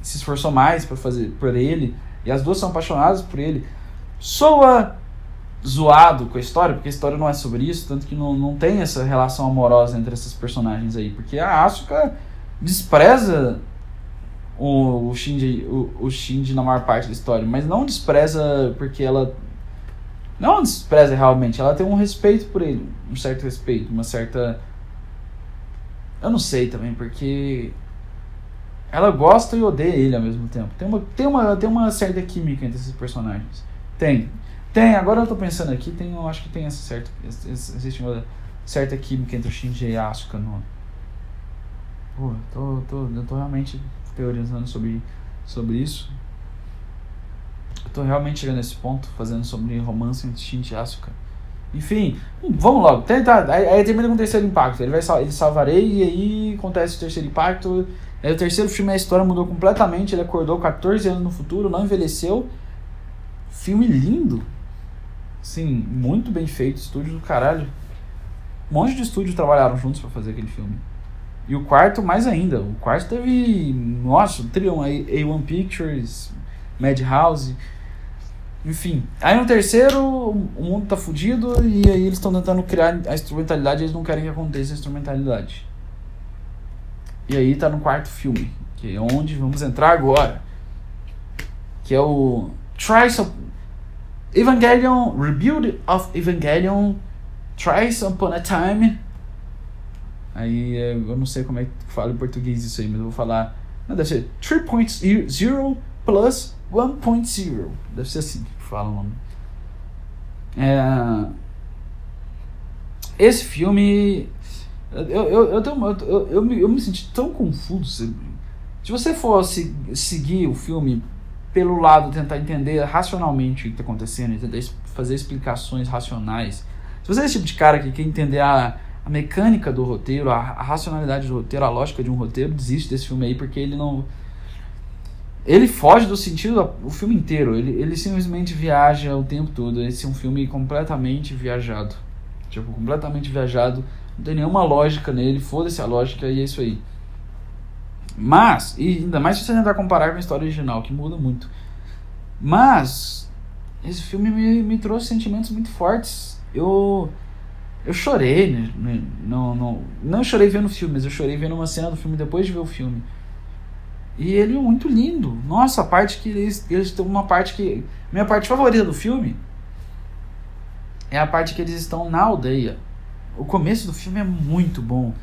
S1: se esforçou mais para fazer por ele, e as duas são apaixonadas por ele. Soa zoado com a história, porque a história não é sobre isso, tanto que não, não tem essa relação amorosa entre esses personagens aí, porque a Asuka despreza o, o Shinji, o, o Shinji na maior parte da história, mas não despreza porque ela não despreza realmente, ela tem um respeito por ele, um certo respeito, uma certa eu não sei também, porque ela gosta e odeia ele ao mesmo tempo. Tem uma, tem uma, tem uma certa química entre esses personagens. Tem. Tem, agora eu tô pensando aqui, tem, eu acho que tem essa certa, existe uma certa química entre o Shinji e a Asuka no, Pô, tô, tô, eu tô realmente teorizando sobre, sobre isso. Eu tô realmente chegando nesse ponto, fazendo sobre romance entre Shinji e Asuka. Enfim, vamos logo. Tenta, aí, aí termina com o terceiro impacto. Ele vai ele salvarei e aí acontece o terceiro impacto. Aí o terceiro filme, a história mudou completamente. Ele acordou 14 anos no futuro, não envelheceu. Filme lindo. Sim, muito bem feito. Estúdio do caralho. Um monte de estúdios trabalharam juntos para fazer aquele filme. E o quarto, mais ainda. O quarto teve. Nossa, trilhão A1 Pictures, Madhouse. Enfim. Aí no terceiro, o mundo tá fudido e aí eles estão tentando criar a instrumentalidade eles não querem que aconteça a instrumentalidade. E aí tá no quarto filme, que é onde vamos entrar agora. Que é o Trice of Evangelion, Rebuild of Evangelion, Trice Upon a Time Aí é, eu não sei como é que fala em português isso aí, mas eu vou falar. Não, deve ser 3.0 plus 1.0. Deve ser assim que fala o nome. É, esse filme. Eu, eu, eu, tenho, eu, eu, me, eu me senti tão confuso. Se você fosse seguir o filme pelo lado, tentar entender racionalmente o que está acontecendo, tentar fazer explicações racionais. Se você é esse tipo de cara que quer entender a a mecânica do roteiro, a, a, racionalidade do roteiro, a lógica de um roteiro, desiste desse filme aí porque ele não. Ele foge do sentido o filme inteiro. Ele, ele simplesmente viaja o tempo todo. Esse é um filme completamente viajado. Tipo, completamente viajado. Não tem nenhuma lógica nele. Foda-se a lógica e é isso aí. Mas, e ainda mais se você tentar comparar com a história original, que muda muito. Mas, esse filme me, me trouxe sentimentos muito fortes. Eu eu chorei, né, né? Não, não, não chorei vendo o filme, mas eu chorei vendo uma cena do filme depois de ver o filme. E ele é muito lindo. Nossa, a parte que eles, eles têm uma parte que. Minha parte favorita do filme é a parte que eles estão na aldeia. O começo do filme é muito bom.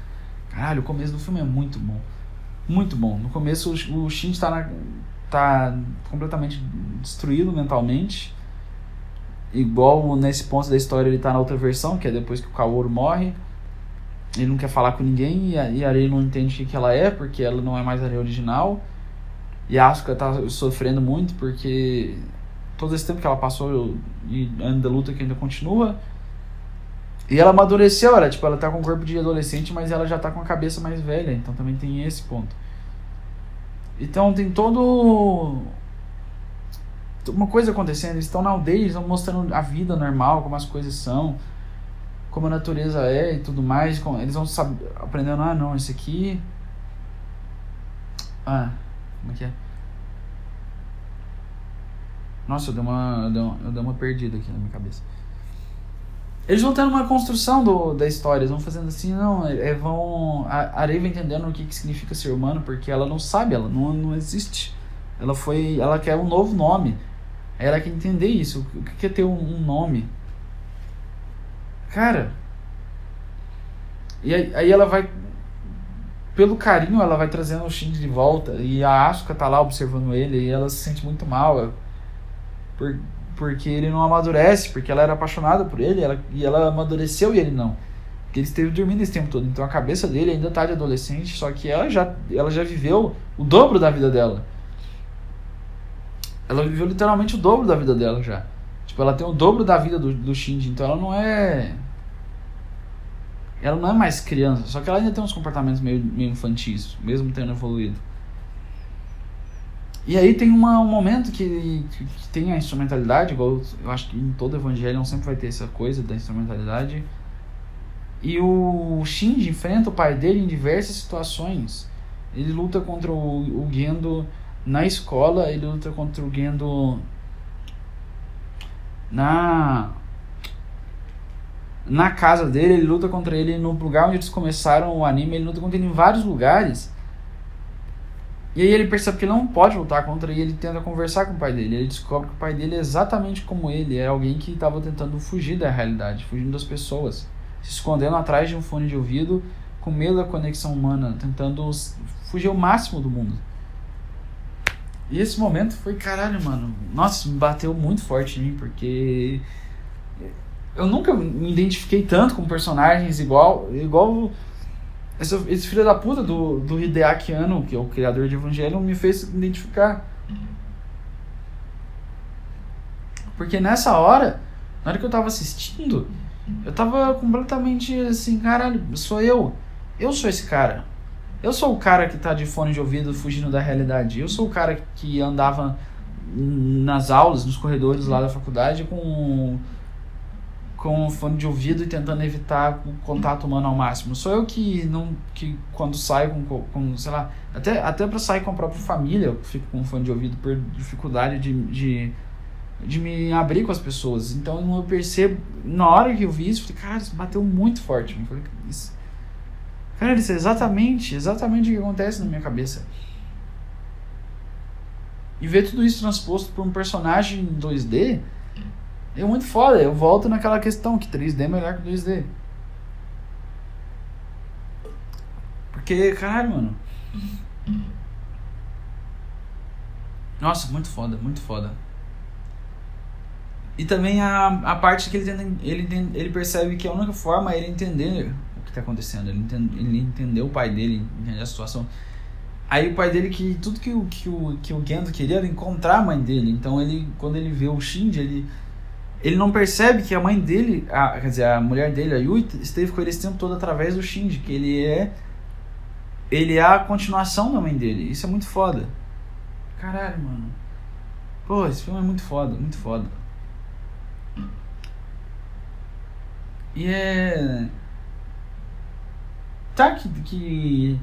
S1: Caralho, o começo do filme é muito bom. Muito bom. No começo o, Shin está tá completamente destruído mentalmente igual nesse ponto da história ele tá na outra versão, que é depois que o Kaoru morre. Ele não quer falar com ninguém e a, e a não entende o que, ela é, porque ela não é mais a Arei original. E a Asuka tá sofrendo muito porque todo esse tempo que ela passou e anda luta que ainda continua. E ela amadureceu, ela, tipo, ela tá com o corpo de adolescente, mas ela já tá com a cabeça mais velha, então também tem esse ponto. Então tem todo uma coisa acontecendo, eles estão na aldeia, eles estão mostrando a vida normal, como as coisas são, como a natureza é e tudo mais. Eles vão saber, aprendendo, ah não, esse aqui. Ah, como é que é? Nossa, eu dei uma, eu dei uma, eu dei uma perdida aqui na minha cabeça. Eles vão tendo uma construção do, da história, eles vão fazendo assim, não, é, vão. A Arei vai entendendo o que, que significa ser humano, porque ela não sabe, ela não, não existe. Ela foi. Ela quer um novo nome. Ela quer entender isso. O que é ter um, um nome? Cara. E aí, aí ela vai. Pelo carinho, ela vai trazendo o Shinji de volta. E a Asuka tá lá observando ele. E ela se sente muito mal. Por, porque ele não amadurece, porque ela era apaixonada por ele ela, e ela amadureceu e ele não. Porque ele esteve dormindo esse tempo todo. Então a cabeça dele ainda tá de adolescente, só que ela já, ela já viveu o dobro da vida dela. Ela viveu literalmente o dobro da vida dela já. Tipo, ela tem o dobro da vida do, do Shinji, então ela não é. Ela não é mais criança, só que ela ainda tem uns comportamentos meio, meio infantis, mesmo tendo evoluído. E aí tem uma, um momento que, que, tem a instrumentalidade, igual eu acho que em todo evangelho sempre vai ter essa coisa da instrumentalidade. E o Shinji enfrenta o pai dele em diversas situações. Ele luta contra o, o Gendo na escola, ele luta contra o Gendo na na casa dele, ele luta contra ele no lugar onde eles começaram o anime, ele luta contra ele em vários lugares. E aí ele percebe que ele não pode lutar contra e ele tenta conversar com o pai dele. Ele descobre que o pai dele é exatamente como ele, é alguém que estava tentando fugir da realidade, fugindo das pessoas, se escondendo atrás de um fone de ouvido, com medo da conexão humana, tentando fugir o máximo do mundo. E esse momento foi caralho, mano. Nossa, me bateu muito forte em mim, porque eu nunca me identifiquei tanto com personagens igual igual esse, filho da puta do, do Hideaki Anno, que é o criador de Evangelion, me fez identificar. Porque nessa hora, na hora que eu tava assistindo, eu tava completamente assim, caralho, sou eu. Eu sou esse cara. Eu sou o cara que tá de fone de ouvido fugindo da realidade. Eu sou o cara que andava nas aulas, nos corredores lá da faculdade com com fone de ouvido e tentando evitar o contato humano ao máximo. Sou eu que não que quando saio com, com sei lá, até até para sair com a própria família, eu fico com fone de ouvido por dificuldade de, de de me abrir com as pessoas. Então eu percebo, na hora que eu vi isso, eu falei, cara, isso bateu muito forte. Eu falei, isso, cara, isso é exatamente, exatamente o que acontece na minha cabeça. E ver tudo isso transposto por um personagem em 2D é muito foda. Eu volto naquela questão que 3D é melhor que 2D. Porque, caralho, mano. Nossa, muito foda, muito foda. E também a, a parte que ele, tenta, ele, ele percebe que a única forma é ele entender o que está acontecendo. Ele, entende, ele entendeu o pai dele, entender a situação. Aí o pai dele, que tudo que o, que o, que o Gendo queria era encontrar a mãe dele. Então ele, quando ele vê o Shinji, ele ele não percebe que a mãe dele, a, quer dizer, a mulher dele, a Yui, esteve com ele esse tempo todo através do Shinji, que ele é ele é a continuação da mãe dele. Isso é muito foda. Caralho, mano. Pô, esse filme é muito foda, muito foda. E é. Tá que, que.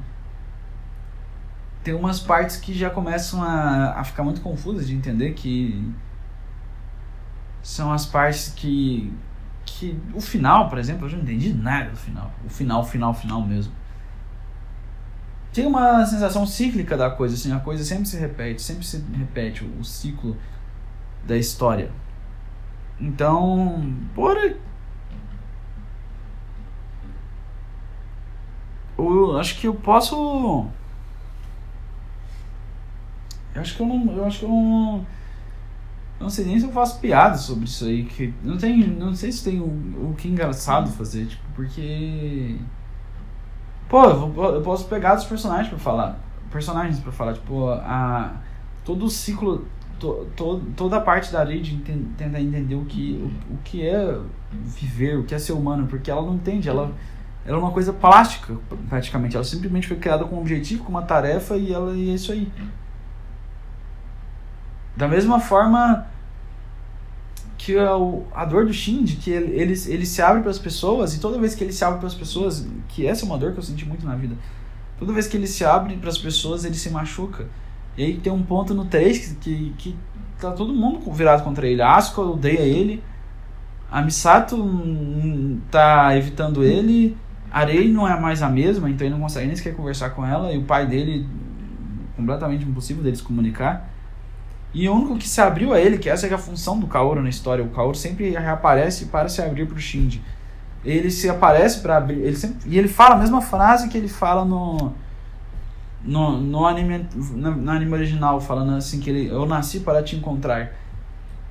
S1: Tem umas partes que já começam a, a ficar muito confusas de entender que são as partes que que o final, por exemplo, eu já não entendi nada do final. O final, final, final mesmo. Tem uma sensação cíclica da coisa, assim, a coisa sempre se repete, sempre se repete o, o ciclo da história. Então, por eu acho que eu posso eu acho que eu não, eu acho que eu não não sei nem se eu faço piada sobre isso aí. Que não, tem, não sei se tem o, o que engraçado fazer, tipo, porque. Pô, eu, vou, eu posso pegar os personagens pra falar. Personagens pra falar, tipo, a. Todo o ciclo. To, to, toda a parte da lei de tentar entender o que, o, o que é viver, o que é ser humano, porque ela não entende, ela, ela é uma coisa plástica, praticamente. Ela simplesmente foi criada com um objetivo, com uma tarefa e ela e é isso aí. Da mesma forma que a, a dor do Shinji, que ele, ele, ele se abre para as pessoas, e toda vez que ele se abre para as pessoas, que essa é uma dor que eu senti muito na vida, toda vez que ele se abre para as pessoas, ele se machuca. E aí tem um ponto no 3 que, que, que tá todo mundo virado contra ele. A Asuka odeia ele, a Misato tá evitando ele, a Rei não é mais a mesma, então ele não consegue nem sequer conversar com ela, e o pai dele, completamente impossível deles comunicar. E o único que se abriu a ele, que essa é a função do Kaoru na história, o Kaoru sempre reaparece para se abrir pro Shinji. Ele se aparece para abrir, ele sempre, e ele fala a mesma frase que ele fala no no, no anime no, no anime original, falando assim que ele eu nasci para te encontrar.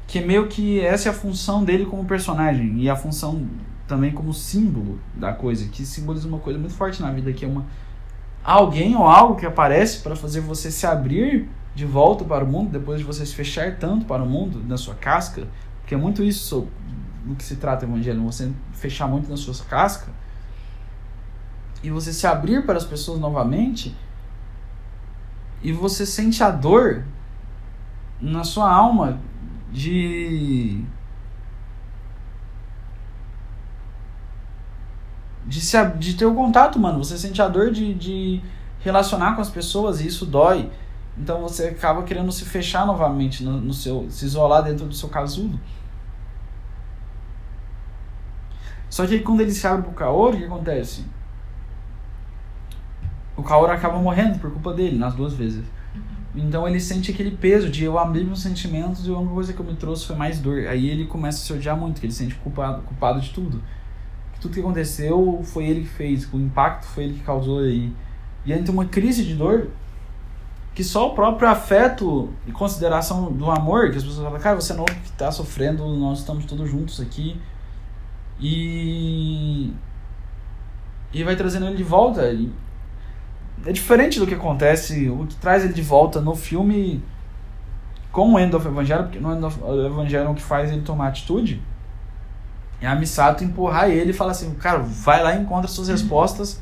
S1: Que meio que essa é a função dele como personagem e a função também como símbolo da coisa, que simboliza uma coisa muito forte na vida, que é uma alguém ou algo que aparece para fazer você se abrir de volta para o mundo, depois de você se fechar tanto para o mundo, na sua casca, porque é muito isso do que se trata o evangelho, você fechar muito na sua casca e você se abrir para as pessoas novamente e você sente a dor na sua alma de de, se, de ter o contato, mano. Você sente a dor de, de relacionar com as pessoas e isso dói. Então você acaba querendo se fechar novamente no, no seu. se isolar dentro do seu casulo. Só que aí quando ele se abre pro Kaoru, o que acontece? O Kaoru acaba morrendo por culpa dele, nas duas vezes. Então ele sente aquele peso de eu abrir meus sentimentos e a única coisa que eu me trouxe foi mais dor. Aí ele começa a se odiar muito, que ele se sente culpado, culpado de tudo. tudo que aconteceu foi ele que fez, o impacto foi ele que causou aí. E aí tem uma crise de dor que só o próprio afeto e consideração do amor, que as pessoas falam, cara, você não que está sofrendo, nós estamos todos juntos aqui. E. E vai trazendo ele de volta. E é diferente do que acontece, o que traz ele de volta no filme com o End of Evangelion, porque no End of Evangelion o que faz ele tomar atitude é a Misato empurrar ele e falar assim, cara, vai lá e encontra suas respostas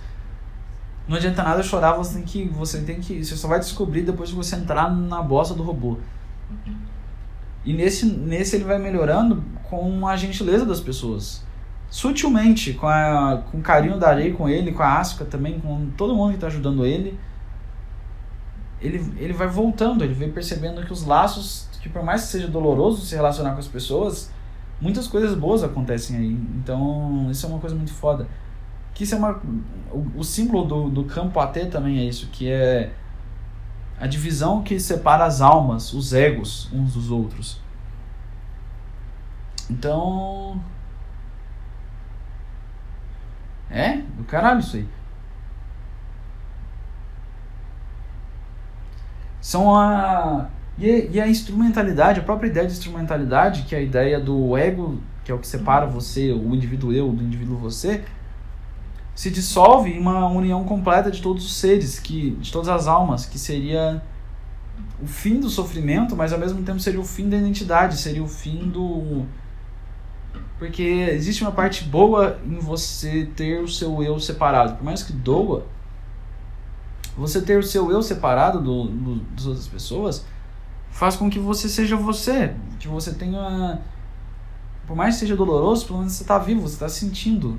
S1: não adianta nada chorar, você tem que. Você tem que. Você só vai descobrir depois que você entrar na bosta do robô. E nesse, nesse ele vai melhorando com a gentileza das pessoas. Sutilmente, com, a, com o carinho da areia com ele, com a Asuka também, com todo mundo que está ajudando ele. Ele, ele vai voltando, ele vai percebendo que os laços, que por mais que seja doloroso se relacionar com as pessoas, muitas coisas boas acontecem aí. Então, isso é uma coisa muito foda. Que isso é uma. O, o símbolo do, do campo AT também é isso, que é a divisão que separa as almas, os egos, uns dos outros. Então. É? Do caralho isso aí. São a. E, a instrumentalidade, a própria ideia de instrumentalidade, que é a ideia do ego, que é o que separa você, o indivíduo eu, do indivíduo você, se dissolve em uma união completa de todos os seres, que de todas as almas, que seria o fim do sofrimento, mas ao mesmo tempo seria o fim da identidade, seria o fim do porque existe uma parte boa em você ter o seu eu separado, por mais que doa, você ter o seu eu separado do, do, das outras pessoas faz com que você seja você, que você tenha por mais que seja doloroso, pelo menos você está vivo, você está sentindo,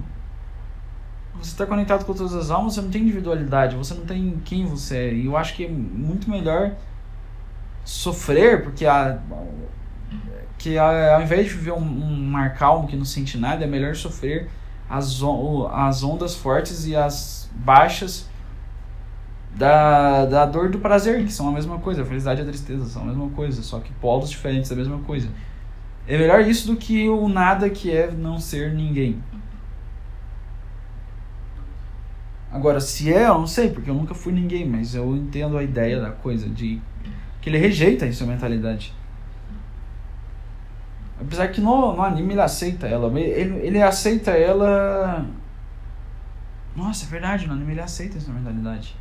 S1: você está conectado com todas as almas, você não tem individualidade, você não tem quem você é. E eu acho que é muito melhor sofrer, porque a, que a, ao invés de viver um, um mar calmo que não sente nada, é melhor sofrer as, as ondas fortes e as baixas da, da dor do prazer, que são a mesma coisa. A felicidade e a tristeza são a mesma coisa, só que polos diferentes da mesma coisa. É melhor isso do que o nada que é não ser ninguém. Agora, se é, eu não sei, porque eu nunca fui ninguém, mas eu entendo a ideia da coisa, de que ele rejeita a instrumentalidade. Apesar que no, no anime ele aceita ela, ele, ele aceita ela. Nossa, é verdade, no anime ele aceita a instrumentalidade.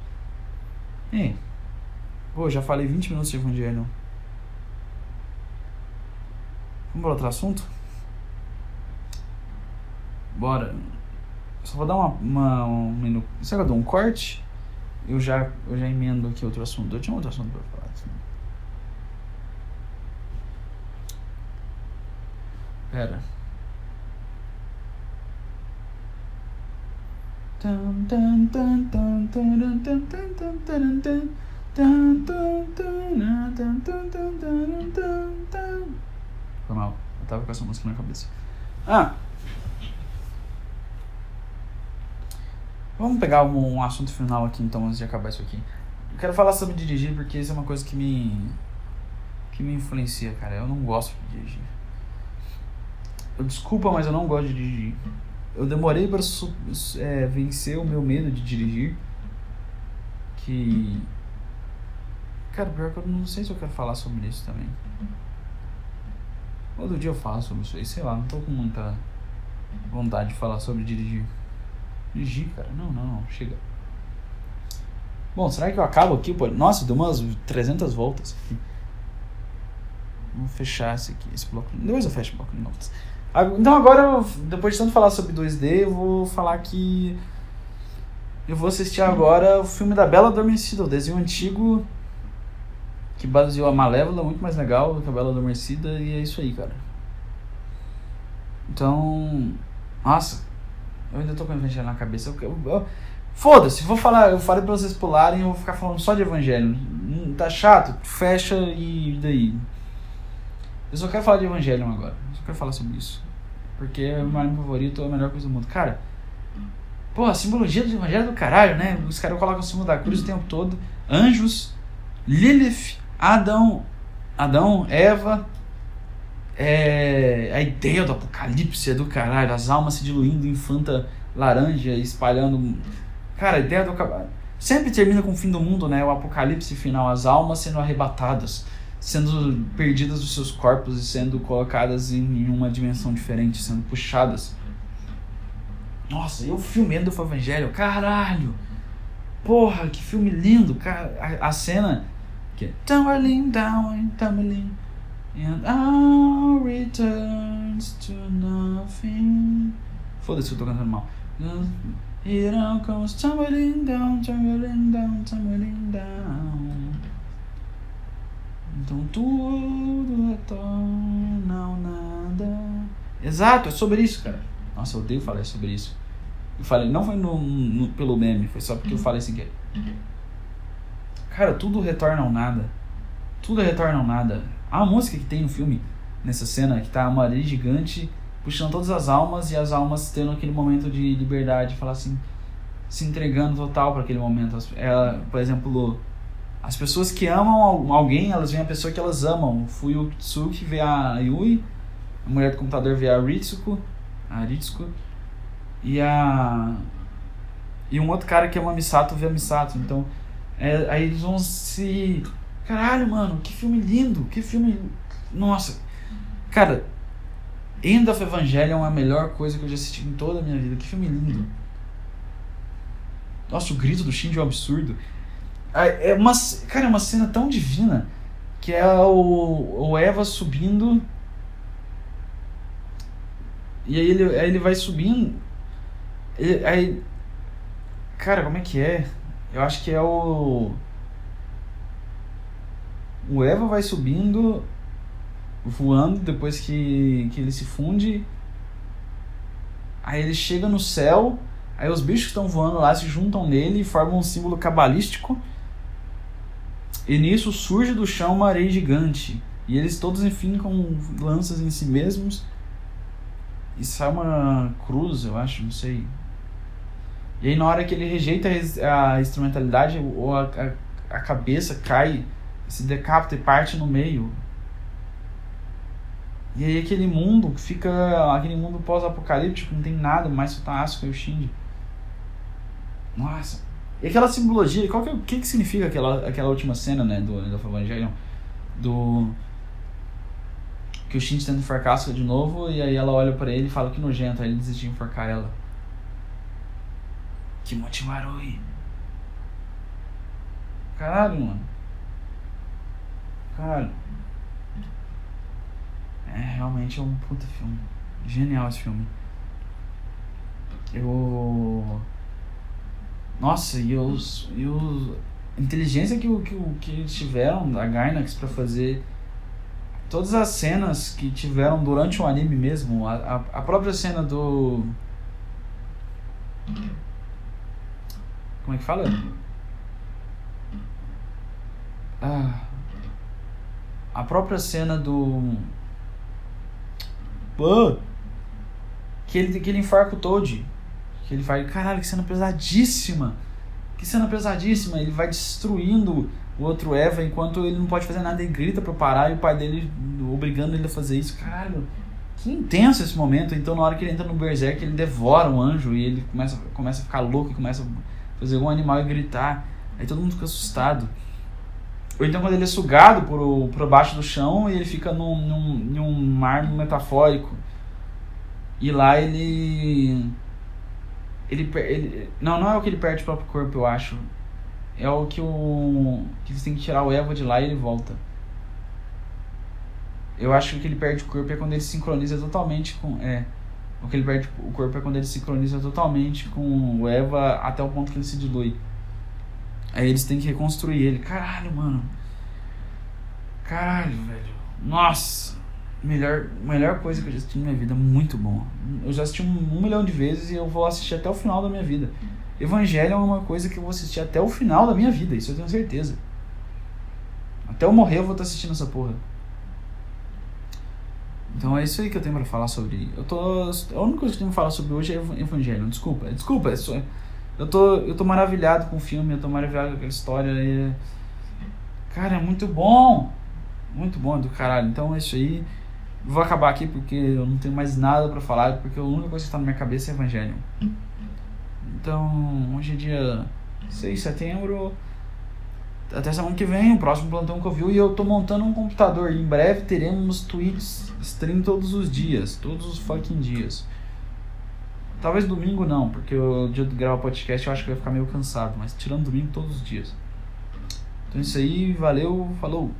S1: Ei, pô, já falei 20 minutos de Evangelho. Vamos para outro assunto? Bora. Só vou dar uma, uma um minuto. Será que eu dou um corte? Eu já, eu já emendo aqui outro assunto. Eu tinha outro assunto para falar. Assim. Pera. Foi mal. Eu tava com essa música na cabeça. Ah! Vamos pegar um, um assunto final aqui então antes de acabar isso aqui. Eu quero falar sobre dirigir porque isso é uma coisa que me. que me influencia, cara. Eu não gosto de dirigir. Eu desculpa, mas eu não gosto de dirigir. Eu demorei para é, vencer o meu medo de dirigir. Que. Cara, pior que eu não sei se eu quero falar sobre isso também. Outro dia eu falo sobre isso aí, sei lá, não tô com muita vontade de falar sobre dirigir. Dirigir, cara, não, não, não, chega. Bom, será que eu acabo aqui? Pô? Nossa, deu umas 300 voltas. Vou fechar esse aqui, esse bloco. Depois eu fecho o bloco de notas. Então agora, depois de tanto falar sobre 2D, eu vou falar que eu vou assistir agora o filme da Bela Adormecida, o desenho antigo que baseou a Malévola, muito mais legal que a Bela Adormecida, e é isso aí, cara. Então, nossa, eu ainda tô com o evangelho na cabeça. Eu, eu, eu Foda-se, vou falar, eu falei pra vocês pularem, eu vou ficar falando só de evangelho. Hum, tá chato? Fecha e daí. Eu só quero falar de evangelho agora. Eu só quero falar sobre isso. Porque é o meu anime favorito, é a melhor coisa do mundo. Cara, pô, a simbologia do evangelho é do caralho, né? Os caras colocam o símbolo da cruz o tempo todo. Anjos, Lilith, Adão, Adão, Eva, é, a ideia do apocalipse é do caralho, as almas se diluindo em fanta laranja, espalhando. Cara, a ideia do. Sempre termina com o fim do mundo, né? O apocalipse final, as almas sendo arrebatadas, sendo perdidas dos seus corpos e sendo colocadas em uma dimensão diferente, sendo puxadas. Nossa, eu filmando o Evangelho, caralho! Porra, que filme lindo! Cara, a, a cena que é tumbling down, tumbling, and all returns to nothing. Foda-se, eu tô cantando mal. It all comes tumbling down, tumbling down, tumbling down. Então tudo retorna ao nada. Exato, é sobre isso, cara. Nossa, eu odeio falar sobre isso. Eu falei, não foi no, no, pelo meme, foi só porque eu falei assim que. Cara, tudo retorna ao nada. Tudo retorna ao nada. A música que tem no filme, nessa cena, que tá uma areia gigante puxando todas as almas e as almas tendo aquele momento de liberdade, falar assim, se entregando total para aquele momento. Ela, por exemplo, as pessoas que amam alguém, elas veem a pessoa que elas amam. O Fuyutsuki vê a Yui, a mulher do computador vê a Ritsuko, a Ritsuko, e a e um outro cara que ama a Misato vê a Misato. Então, é, aí eles vão se caralho, mano, que filme lindo, que filme nossa. Cara, End of Evangelion é a melhor coisa que eu já assisti em toda a minha vida. Que filme lindo. Nossa, o grito do Shinji é um absurdo. É uma, cara, é uma cena tão divina que é o, o Eva subindo. E aí ele, aí ele vai subindo. E, aí. Cara, como é que é? Eu acho que é o. O Eva vai subindo voando depois que, que ele se funde. Aí ele chega no céu, aí os bichos que estão voando lá se juntam nele e formam um símbolo cabalístico. E nisso surge do chão uma areia gigante. E eles todos, enfim, com lanças em si mesmos. E sai uma cruz, eu acho, não sei. E aí, na hora que ele rejeita a instrumentalidade, ou a, a, a cabeça cai, se decapita e parte no meio. E aí aquele mundo fica. aquele mundo pós-apocalíptico, não tem nada mais só tá Asuka e o Shinji. Nossa. E aquela simbologia, qual que, é, que, que significa aquela, aquela última cena, né, do, do Evangelion? Do. Que o Shinji tenta enforcar de novo e aí ela olha para ele e fala que nojento, aí ele desiste de enforcar ela. Que motivaroi. Caralho, mano. Caralho. É, realmente é um puta filme. Genial esse filme. Eu. Nossa, e os. E os... Inteligência que, que, que eles tiveram da Gainax para fazer todas as cenas que tiveram durante o anime mesmo. A, a, a própria cena do. Como é que fala? Ah. A própria cena do. Pô! Que ele, que ele enfarca o Toad. Que ele vai. Caralho, que cena pesadíssima! Que cena pesadíssima! Ele vai destruindo o outro Eva enquanto ele não pode fazer nada. Ele grita pra parar e o pai dele obrigando ele a fazer isso. Caralho! Que intenso esse momento. Então, na hora que ele entra no Berserk, ele devora um anjo e ele começa, começa a ficar louco e começa a fazer um animal e gritar. Aí todo mundo fica assustado. Ou então quando ele é sugado por, por baixo do chão e ele fica num, num, num mar metafórico. E lá ele, ele. Ele. Não, não é o que ele perde o próprio corpo, eu acho. É o que o. Que você tem que tirar o Eva de lá e ele volta. Eu acho que o que ele perde o corpo é quando ele sincroniza totalmente com. É. O que ele perde o corpo é quando ele sincroniza totalmente com o Eva até o ponto que ele se dilui. Aí eles têm que reconstruir ele. Caralho, mano. Caralho, velho. Nossa. Melhor, melhor coisa que eu já assisti na minha vida. Muito bom. Eu já assisti um, um milhão de vezes e eu vou assistir até o final da minha vida. Evangelho é uma coisa que eu vou assistir até o final da minha vida. Isso eu tenho certeza. Até eu morrer eu vou estar assistindo essa porra. Então é isso aí que eu tenho pra falar sobre. Eu tô. A única coisa que eu tenho pra falar sobre hoje é Evangelho. Desculpa, desculpa. É só, eu tô, eu tô maravilhado com o filme, eu tô maravilhado com aquela história. E, cara, é muito bom. Muito bom do caralho. Então é isso aí. Vou acabar aqui porque eu não tenho mais nada para falar, porque a única coisa que tá na minha cabeça é Evangelho. Então, hoje é dia 6 de setembro. Até semana que vem, o próximo plantão que eu vi. E eu tô montando um computador. E em breve teremos tweets stream todos os dias. Todos os fucking dias. Talvez domingo não, porque o dia de gravar podcast eu acho que vai ficar meio cansado. Mas tirando domingo todos os dias. Então é isso aí, valeu, falou!